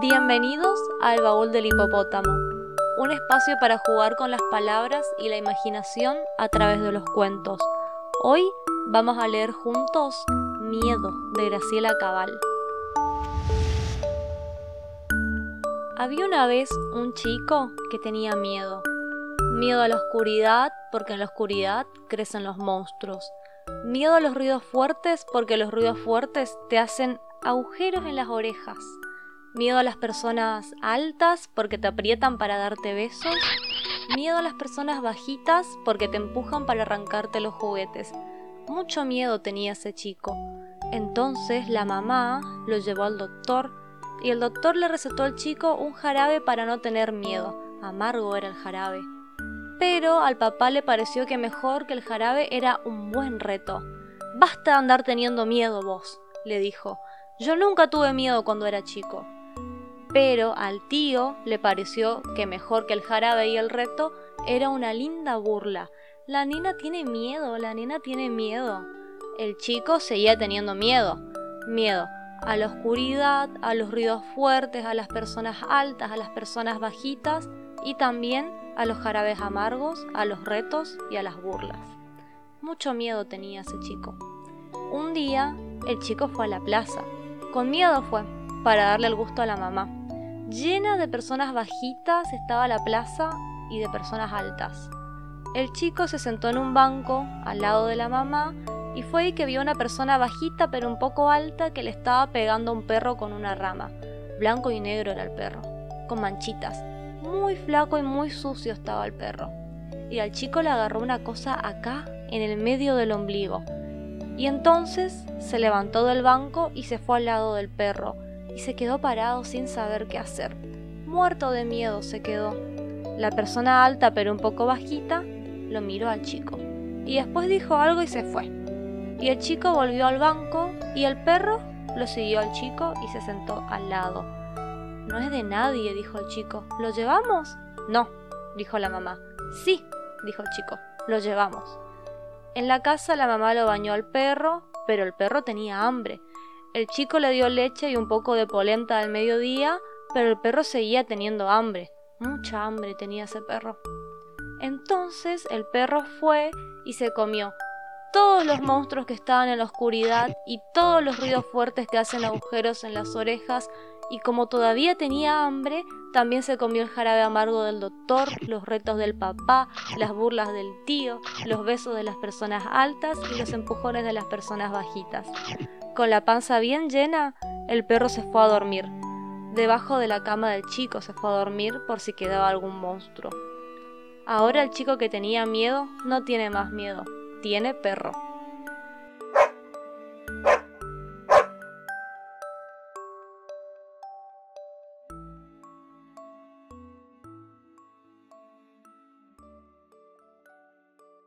Bienvenidos al Baúl del Hipopótamo, un espacio para jugar con las palabras y la imaginación a través de los cuentos. Hoy vamos a leer juntos Miedo de Graciela Cabal. Había una vez un chico que tenía miedo. Miedo a la oscuridad porque en la oscuridad crecen los monstruos. Miedo a los ruidos fuertes porque los ruidos fuertes te hacen agujeros en las orejas. Miedo a las personas altas porque te aprietan para darte besos. Miedo a las personas bajitas porque te empujan para arrancarte los juguetes. Mucho miedo tenía ese chico. Entonces la mamá lo llevó al doctor y el doctor le recetó al chico un jarabe para no tener miedo. Amargo era el jarabe. Pero al papá le pareció que mejor que el jarabe era un buen reto. Basta de andar teniendo miedo vos, le dijo. Yo nunca tuve miedo cuando era chico pero al tío le pareció que mejor que el jarabe y el reto era una linda burla. La nena tiene miedo, la nena tiene miedo. El chico seguía teniendo miedo. Miedo a la oscuridad, a los ruidos fuertes, a las personas altas, a las personas bajitas y también a los jarabes amargos, a los retos y a las burlas. Mucho miedo tenía ese chico. Un día el chico fue a la plaza. Con miedo fue, para darle el gusto a la mamá. Llena de personas bajitas estaba la plaza y de personas altas. El chico se sentó en un banco al lado de la mamá y fue ahí que vio una persona bajita pero un poco alta que le estaba pegando a un perro con una rama. Blanco y negro era el perro, con manchitas. Muy flaco y muy sucio estaba el perro. Y al chico le agarró una cosa acá, en el medio del ombligo. Y entonces se levantó del banco y se fue al lado del perro y se quedó parado sin saber qué hacer. Muerto de miedo se quedó. La persona alta pero un poco bajita lo miró al chico y después dijo algo y se fue. Y el chico volvió al banco y el perro lo siguió al chico y se sentó al lado. No es de nadie, dijo el chico. ¿Lo llevamos? No, dijo la mamá. Sí, dijo el chico. Lo llevamos. En la casa la mamá lo bañó al perro, pero el perro tenía hambre el chico le dio leche y un poco de polenta al mediodía, pero el perro seguía teniendo hambre. Mucha hambre tenía ese perro. Entonces el perro fue y se comió todos los monstruos que estaban en la oscuridad y todos los ruidos fuertes que hacen agujeros en las orejas y como todavía tenía hambre, también se comió el jarabe amargo del doctor, los retos del papá, las burlas del tío, los besos de las personas altas y los empujones de las personas bajitas. Con la panza bien llena, el perro se fue a dormir. Debajo de la cama del chico se fue a dormir por si quedaba algún monstruo. Ahora el chico que tenía miedo no tiene más miedo, tiene perro.